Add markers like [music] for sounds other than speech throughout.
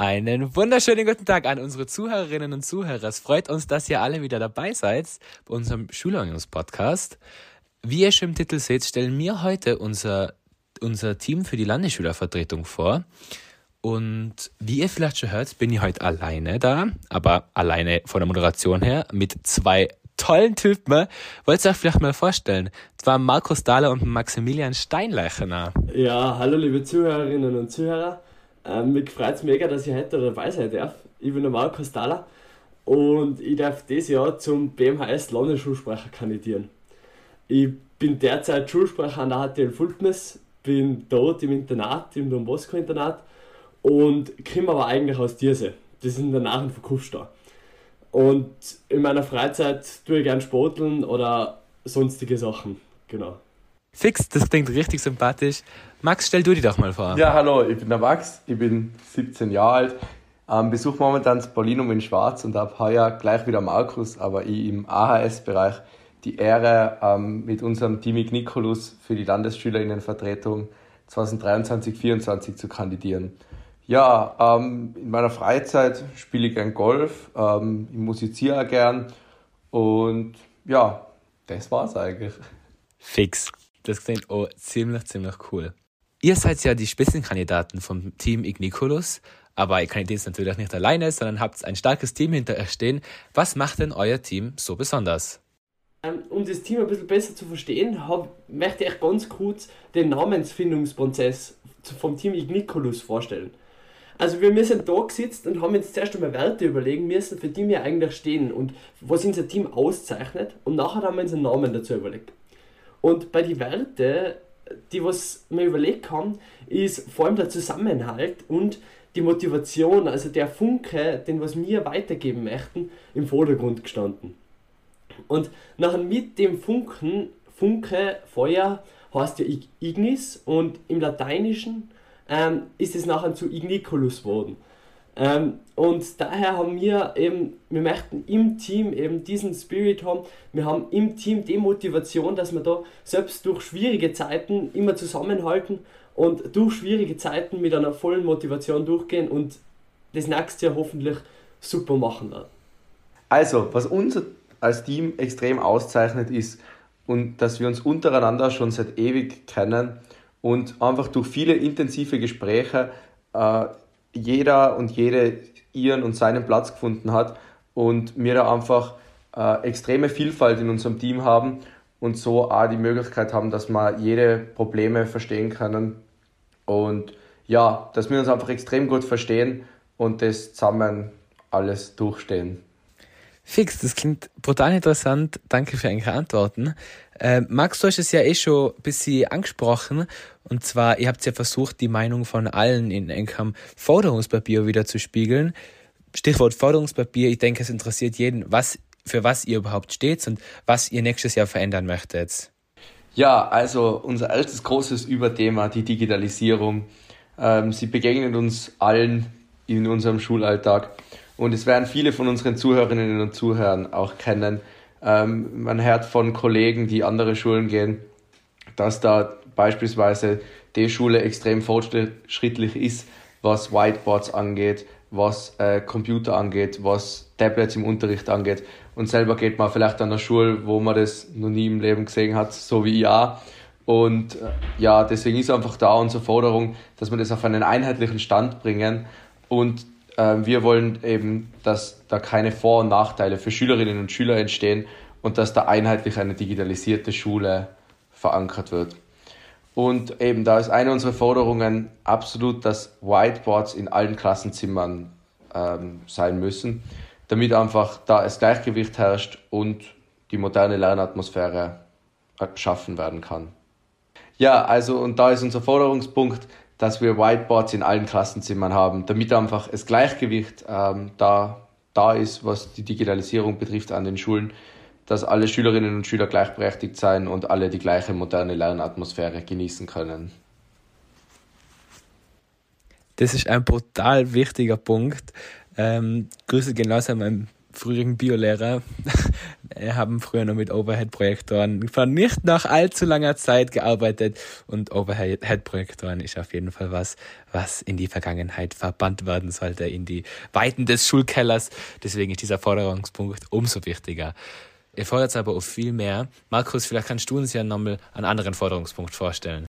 Einen wunderschönen guten Tag an unsere Zuhörerinnen und Zuhörer. Es freut uns, dass ihr alle wieder dabei seid bei unserem Schülerungs-Podcast. Wie ihr schon im Titel seht, stellen wir heute unser, unser Team für die Landesschülervertretung vor. Und wie ihr vielleicht schon hört, bin ich heute alleine da, aber alleine von der Moderation her mit zwei tollen Typen. Wollt ihr euch vielleicht mal vorstellen? Waren Markus Dahler und Maximilian Steinleichener. Ja, hallo liebe Zuhörerinnen und Zuhörer. Ähm, mich freut es mega, dass ich heute dabei sein darf. Ich bin der Markus Dahler und ich darf dieses Jahr zum BMHS Landesschulsprecher kandidieren. Ich bin derzeit Schulsprecher an der HTL Fultmes, bin dort im Internat, im Don Bosco Internat und komme aber eigentlich aus Dierse. Das ist in der Nähe von Kufstein. Und in meiner Freizeit tue ich gern Sporteln oder sonstige Sachen. Genau. Fix, das klingt richtig sympathisch. Max, stell du dich doch mal vor. Ja, hallo, ich bin der Max, ich bin 17 Jahre alt, ähm, besuche momentan das Paulinum in Schwarz und habe heuer gleich wieder Markus, aber ich im AHS-Bereich die Ehre, ähm, mit unserem Team Nikolus für die Landesschülerinnenvertretung 2023-2024 zu kandidieren. Ja, ähm, in meiner Freizeit spiele ich gern Golf, ähm, ich musiziere gern und ja, das war's eigentlich. Fix. Das klingt auch ziemlich, ziemlich cool. Ihr seid ja die Spitzenkandidaten vom Team Igniculus, aber ihr kandidiert natürlich nicht alleine, sondern habt ein starkes Team hinter euch stehen. Was macht denn euer Team so besonders? Ähm, um das Team ein bisschen besser zu verstehen, hab, möchte ich ganz kurz den Namensfindungsprozess vom Team Igniculus vorstellen. Also wir sind da gesetzt und haben uns zuerst einmal Werte überlegen müssen, für die wir eigentlich stehen und was unser Team auszeichnet und nachher haben wir uns einen Namen dazu überlegt. Und bei den Werten, die was wir überlegt haben, ist vor allem der Zusammenhalt und die Motivation, also der Funke, den was wir weitergeben möchten, im Vordergrund gestanden. Und nachher mit dem Funken, Funke, Feuer, heißt ja Ignis und im Lateinischen ähm, ist es nachher zu Igniculus geworden. Ähm, und daher haben wir eben, wir möchten im Team eben diesen Spirit haben, wir haben im Team die Motivation, dass wir da selbst durch schwierige Zeiten immer zusammenhalten und durch schwierige Zeiten mit einer vollen Motivation durchgehen und das nächste Jahr hoffentlich super machen werden. Also, was uns als Team extrem auszeichnet, ist, und dass wir uns untereinander schon seit ewig kennen und einfach durch viele intensive Gespräche äh, jeder und jede ihren und seinen Platz gefunden hat und wir da einfach äh, extreme Vielfalt in unserem Team haben und so auch die Möglichkeit haben, dass wir jede Probleme verstehen können und ja, dass wir uns einfach extrem gut verstehen und das zusammen alles durchstehen. Fix, das klingt brutal interessant. Danke für eure Antworten. Äh, Max, du hast es ja eh schon ein bisschen angesprochen. Und zwar, ihr habt ja versucht, die Meinung von allen in einem Forderungspapier wieder zu spiegeln. Stichwort Forderungspapier. Ich denke, es interessiert jeden, was, für was ihr überhaupt steht und was ihr nächstes Jahr verändern möchtet. Ja, also unser erstes großes Überthema, die Digitalisierung. Ähm, sie begegnet uns allen in unserem Schulalltag. Und es werden viele von unseren Zuhörerinnen und Zuhörern auch kennen. Ähm, man hört von Kollegen, die andere Schulen gehen, dass da beispielsweise die Schule extrem fortschrittlich ist, was Whiteboards angeht, was äh, Computer angeht, was Tablets im Unterricht angeht. Und selber geht man vielleicht an der Schule, wo man das noch nie im Leben gesehen hat, so wie ich auch. Und äh, ja, deswegen ist einfach da unsere Forderung, dass wir das auf einen einheitlichen Stand bringen und wir wollen eben, dass da keine Vor- und Nachteile für Schülerinnen und Schüler entstehen und dass da einheitlich eine digitalisierte Schule verankert wird. Und eben da ist eine unserer Forderungen absolut, dass Whiteboards in allen Klassenzimmern ähm, sein müssen, damit einfach da das Gleichgewicht herrscht und die moderne Lernatmosphäre geschaffen werden kann. Ja, also und da ist unser Forderungspunkt, dass wir Whiteboards in allen Klassenzimmern haben, damit einfach das Gleichgewicht ähm, da, da ist, was die Digitalisierung betrifft an den Schulen, dass alle Schülerinnen und Schüler gleichberechtigt sein und alle die gleiche moderne Lernatmosphäre genießen können. Das ist ein brutal wichtiger Punkt. Ähm, Grüße gehen raus an meinen früheren Biolehrer [laughs] haben früher noch mit Overhead-Projektoren von nicht nach allzu langer Zeit gearbeitet und Overhead-Projektoren ist auf jeden Fall was, was in die Vergangenheit verbannt werden sollte, in die Weiten des Schulkellers. Deswegen ist dieser Forderungspunkt umso wichtiger. Ihr fordert aber auch viel mehr. Markus, vielleicht kannst du uns ja nochmal einen anderen Forderungspunkt vorstellen.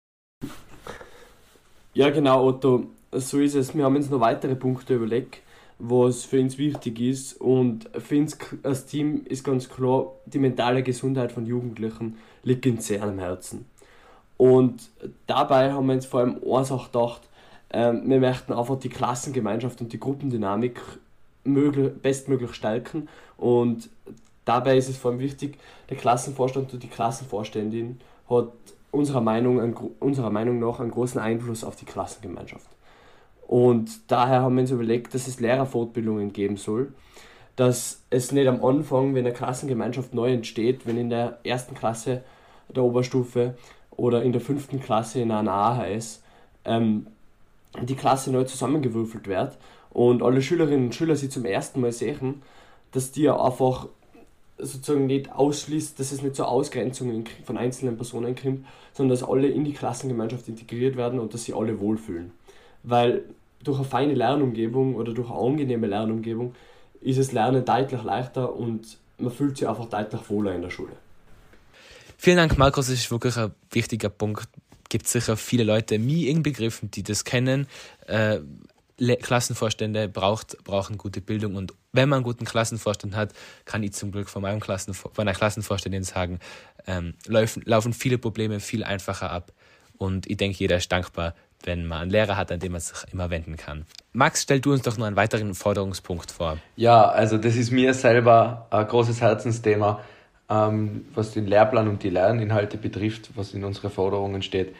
Ja, genau, Otto. So ist es. Wir haben uns noch weitere Punkte überlegt was für uns wichtig ist. Und für uns als Team ist ganz klar, die mentale Gesundheit von Jugendlichen liegt uns sehr am Herzen. Und dabei haben wir uns vor allem eins auch gedacht, ähm, wir möchten einfach die Klassengemeinschaft und die Gruppendynamik möglich, bestmöglich stärken. Und dabei ist es vor allem wichtig, der Klassenvorstand und die Klassenvorständin hat unserer Meinung, unserer Meinung nach einen großen Einfluss auf die Klassengemeinschaft. Und daher haben wir uns überlegt, dass es Lehrerfortbildungen geben soll. Dass es nicht am Anfang, wenn eine Klassengemeinschaft neu entsteht, wenn in der ersten Klasse der Oberstufe oder in der fünften Klasse in einer AHS ähm, die Klasse neu zusammengewürfelt wird und alle Schülerinnen und Schüler sie zum ersten Mal sehen, dass die einfach sozusagen nicht ausschließt, dass es nicht zur Ausgrenzung von einzelnen Personen kommt, sondern dass alle in die Klassengemeinschaft integriert werden und dass sie alle wohlfühlen. Weil durch eine feine Lernumgebung oder durch eine angenehme Lernumgebung ist das Lernen deutlich leichter und man fühlt sich einfach deutlich wohler in der Schule. Vielen Dank, Markus. Das ist wirklich ein wichtiger Punkt. Gibt sicher viele Leute, mir inbegriffen, die das kennen. Äh, Klassenvorstände braucht, brauchen gute Bildung und wenn man einen guten Klassenvorstand hat, kann ich zum Glück von meinem Klassen, von meiner Klassenvorständin sagen, ähm, laufen, laufen viele Probleme viel einfacher ab. Und ich denke, jeder ist dankbar, wenn man einen Lehrer hat, an den man sich immer wenden kann. Max, stell du uns doch noch einen weiteren Forderungspunkt vor. Ja, also das ist mir selber ein großes Herzensthema, ähm, was den Lehrplan und die Lerninhalte betrifft, was in unseren Forderungen steht.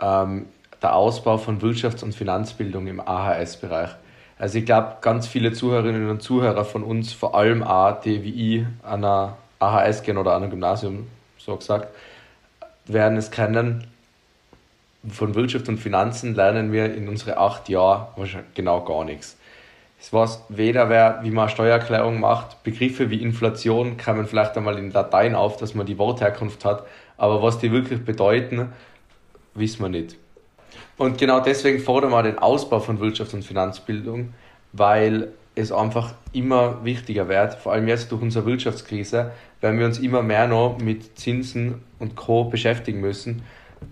Ähm, der Ausbau von Wirtschafts- und Finanzbildung im AHS-Bereich. Also ich glaube, ganz viele Zuhörerinnen und Zuhörer von uns, vor allem auch die wie ich an einer AHS gehen oder an einem Gymnasium, so gesagt, werden es kennen, von Wirtschaft und Finanzen lernen wir in unseren acht Jahren wahrscheinlich genau gar nichts. Es weiß weder wer, wie man Steuererklärung macht, Begriffe wie Inflation kamen vielleicht einmal in Latein auf, dass man die Wortherkunft hat, aber was die wirklich bedeuten, wissen wir nicht. Und genau deswegen fordern wir den Ausbau von Wirtschafts- und Finanzbildung, weil es einfach immer wichtiger wird, vor allem jetzt durch unsere Wirtschaftskrise, werden wir uns immer mehr noch mit Zinsen und Co. beschäftigen müssen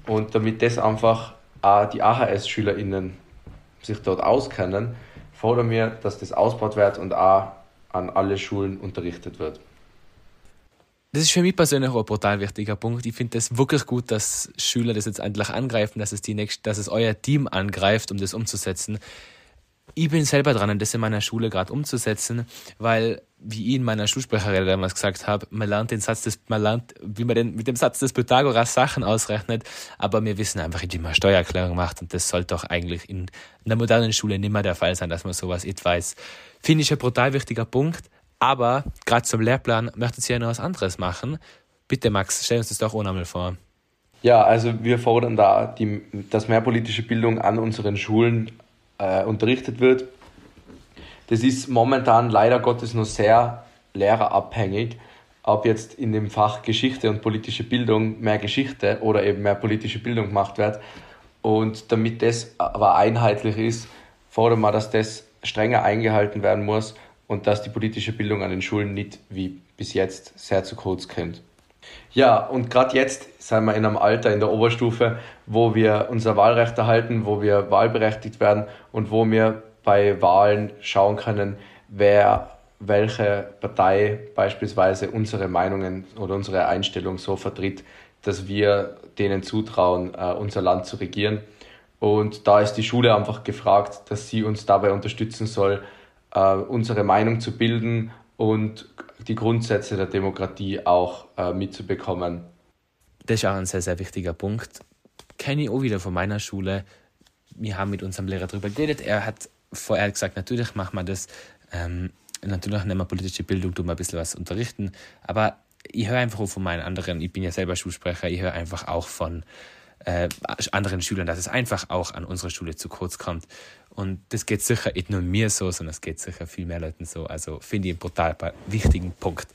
und damit das einfach auch die AHS-SchülerInnen sich dort auskennen, fordern wir, dass das ausgebaut wird und auch an alle Schulen unterrichtet wird. Das ist für mich persönlich auch ein brutal wichtiger Punkt. Ich finde es wirklich gut, dass Schüler das jetzt endlich angreifen, dass es, die nächste, dass es euer Team angreift, um das umzusetzen ich bin selber dran, das in meiner Schule gerade umzusetzen, weil, wie ich in meiner Schulsprecherin damals gesagt habe, man lernt den Satz des, man lernt, wie man den, mit dem Satz des Pythagoras Sachen ausrechnet, aber wir wissen einfach, wie man Steuererklärung macht und das sollte doch eigentlich in einer modernen Schule nicht mehr der Fall sein, dass man sowas nicht weiß. Finde ich ein brutal wichtiger Punkt, aber gerade zum Lehrplan möchtet ihr ja noch was anderes machen. Bitte Max, stell uns das doch nochmal vor. Ja, also wir fordern da, die, dass mehr politische Bildung an unseren Schulen äh, unterrichtet wird. Das ist momentan leider Gottes nur sehr lehrerabhängig, ob jetzt in dem Fach Geschichte und politische Bildung mehr Geschichte oder eben mehr politische Bildung gemacht wird. Und damit das aber einheitlich ist, fordern wir, dass das strenger eingehalten werden muss und dass die politische Bildung an den Schulen nicht wie bis jetzt sehr zu kurz kommt. Ja, und gerade jetzt sind wir in einem Alter in der Oberstufe, wo wir unser Wahlrecht erhalten, wo wir wahlberechtigt werden und wo wir bei Wahlen schauen können, wer welche Partei beispielsweise unsere Meinungen oder unsere Einstellung so vertritt, dass wir denen zutrauen, äh, unser Land zu regieren. Und da ist die Schule einfach gefragt, dass sie uns dabei unterstützen soll, äh, unsere Meinung zu bilden und die Grundsätze der Demokratie auch äh, mitzubekommen. Das ist auch ein sehr, sehr wichtiger Punkt. Kenne ich auch wieder von meiner Schule. Wir haben mit unserem Lehrer darüber geredet. Er hat vorher gesagt, natürlich machen wir das. Ähm, natürlich nehmen wir politische Bildung, tun wir ein bisschen was unterrichten. Aber ich höre einfach auch von meinen anderen, ich bin ja selber Schulsprecher, ich höre einfach auch von äh, anderen Schülern, dass es einfach auch an unserer Schule zu kurz kommt. Und das geht sicher nicht nur mir so, sondern es geht sicher viel mehr Leuten so. Also finde ich einen brutal wichtigen Punkt.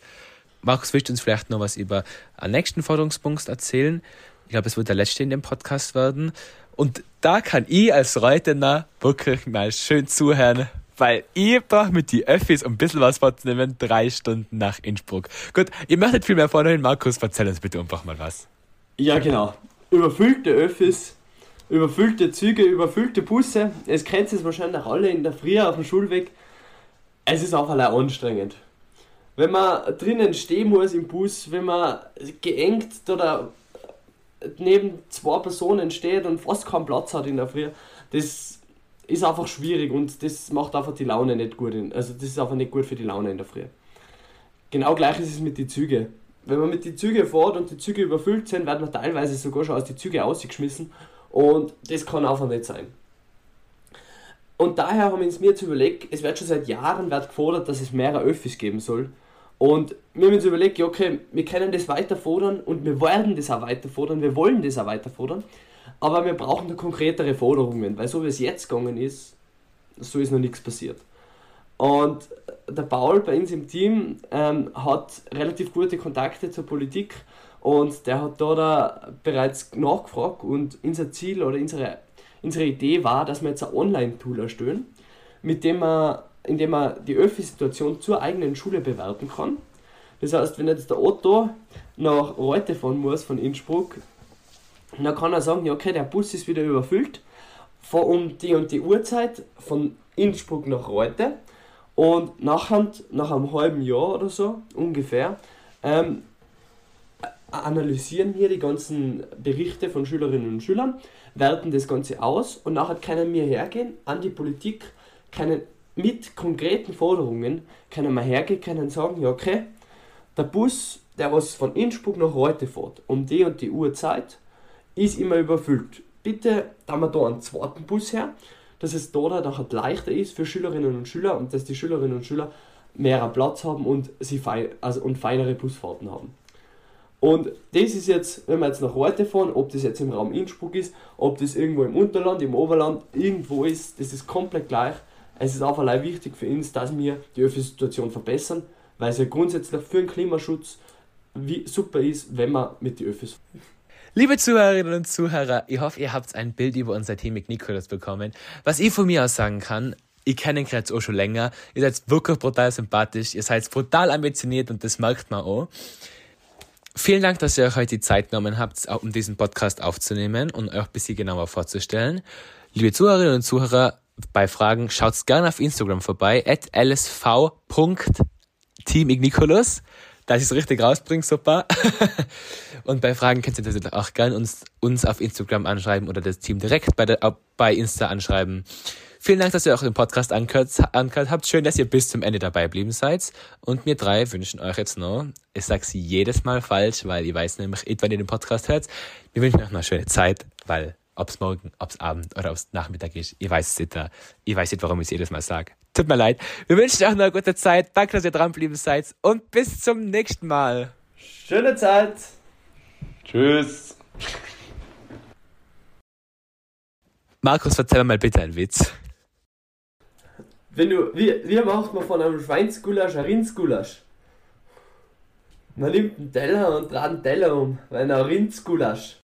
Markus, willst du uns vielleicht noch was über einen nächsten Forderungspunkt erzählen? Ich glaube, es wird der letzte in dem Podcast werden. Und da kann ich als Reutener wirklich mal schön zuhören, weil ich brauche mit die Öffis, um ein bisschen was vorzunehmen, drei Stunden nach Innsbruck. Gut, ihr möchtet viel mehr vornehmen. Markus, erzähl uns bitte einfach mal was. Ja, genau. Überfüllte Öffis, überfüllte Züge, überfüllte Busse. Es kennt es wahrscheinlich alle in der Früh auf dem Schulweg. Es ist auch allein anstrengend. Wenn man drinnen stehen muss im Bus, wenn man geengt oder neben zwei Personen steht und fast keinen Platz hat in der Früh, das ist einfach schwierig und das macht einfach die Laune nicht gut. In, also das ist einfach nicht gut für die Laune in der Früh. Genau gleich ist es mit den Zügen. Wenn man mit den Zügen fährt und die Züge überfüllt sind, wird man teilweise sogar schon aus den Zügen ausgeschmissen und das kann einfach nicht sein. Und daher haben wir uns mir jetzt überlegt, es wird schon seit Jahren wird gefordert, dass es mehrere Öffis geben soll. Und wir haben uns überlegt, ja, okay, wir können das weiter fordern und wir werden das auch weiter fordern, wir wollen das auch weiter fordern, aber wir brauchen da konkretere Forderungen, weil so wie es jetzt gegangen ist, so ist noch nichts passiert. Und der Paul bei uns im Team ähm, hat relativ gute Kontakte zur Politik und der hat da, da bereits nachgefragt und unser Ziel oder unsere, unsere Idee war, dass wir jetzt ein Online-Tool erstellen, mit dem wir indem man die Öffi-Situation zur eigenen Schule bewerten kann. Das heißt, wenn jetzt der Otto nach Reute fahren muss von Innsbruck, dann kann er sagen, ja okay, der Bus ist wieder überfüllt, fahr um die und die Uhrzeit von Innsbruck nach Reute und nachher, nach einem halben Jahr oder so ungefähr, ähm, analysieren wir die ganzen Berichte von Schülerinnen und Schülern, werten das Ganze aus und nachher können wir hergehen an die Politik, können mit konkreten Forderungen können wir hergehen, können sagen, ja okay, der Bus, der was von Innsbruck nach Reute fährt, um die und die Uhrzeit, ist immer überfüllt. Bitte da wir da einen zweiten Bus her, dass es da dann leichter ist für Schülerinnen und Schüler und dass die Schülerinnen und Schüler mehr Platz haben und, sie fein, also, und feinere Busfahrten haben. Und das ist jetzt, wenn wir jetzt nach heute fahren, ob das jetzt im Raum Innsbruck ist, ob das irgendwo im Unterland, im Oberland, irgendwo ist, das ist komplett gleich es ist auch allein wichtig für uns, dass wir die Öffi-Situation verbessern, weil es ja grundsätzlich für den Klimaschutz super ist, wenn man mit den Öffis. Liebe Zuhörerinnen und Zuhörer, ich hoffe, ihr habt ein Bild über unser Team mit Nikolas bekommen. Was ich von mir aus sagen kann, ich kenne ihn jetzt auch schon länger. Ihr seid wirklich brutal sympathisch, ihr seid brutal ambitioniert und das merkt man auch. Vielen Dank, dass ihr euch heute die Zeit genommen habt, um diesen Podcast aufzunehmen und euch ein bisschen genauer vorzustellen. Liebe Zuhörerinnen und Zuhörer, bei Fragen schaut gerne auf Instagram vorbei, at lsv.teamignicolus, dass ich es richtig rausbringe, super. [laughs] und bei Fragen könnt ihr natürlich auch gerne uns, uns auf Instagram anschreiben oder das Team direkt bei, der, bei Insta anschreiben. Vielen Dank, dass ihr auch den Podcast angehört, angehört habt. Schön, dass ihr bis zum Ende dabei geblieben seid. Und wir drei wünschen euch jetzt noch, ich sage sie jedes Mal falsch, weil ich weiß nämlich, wann ihr den Podcast hört, wir wünschen euch noch eine schöne Zeit, weil ob es morgen, ob es Abend oder ob es Nachmittag ist. Ich weiß es nicht. Ich weiß nicht, warum ich es jedes Mal sage. Tut mir leid. Wir wünschen euch noch eine gute Zeit. Danke, dass ihr dran geblieben seid. Und bis zum nächsten Mal. Schöne Zeit. Tschüss. Markus, erzähl mal bitte einen Witz. Wenn du, wie, wie macht man von einem Schweinsgulasch ein Rindsgulasch? Man nimmt einen Teller und dreht einen Teller um, weil ein Rindsgulasch.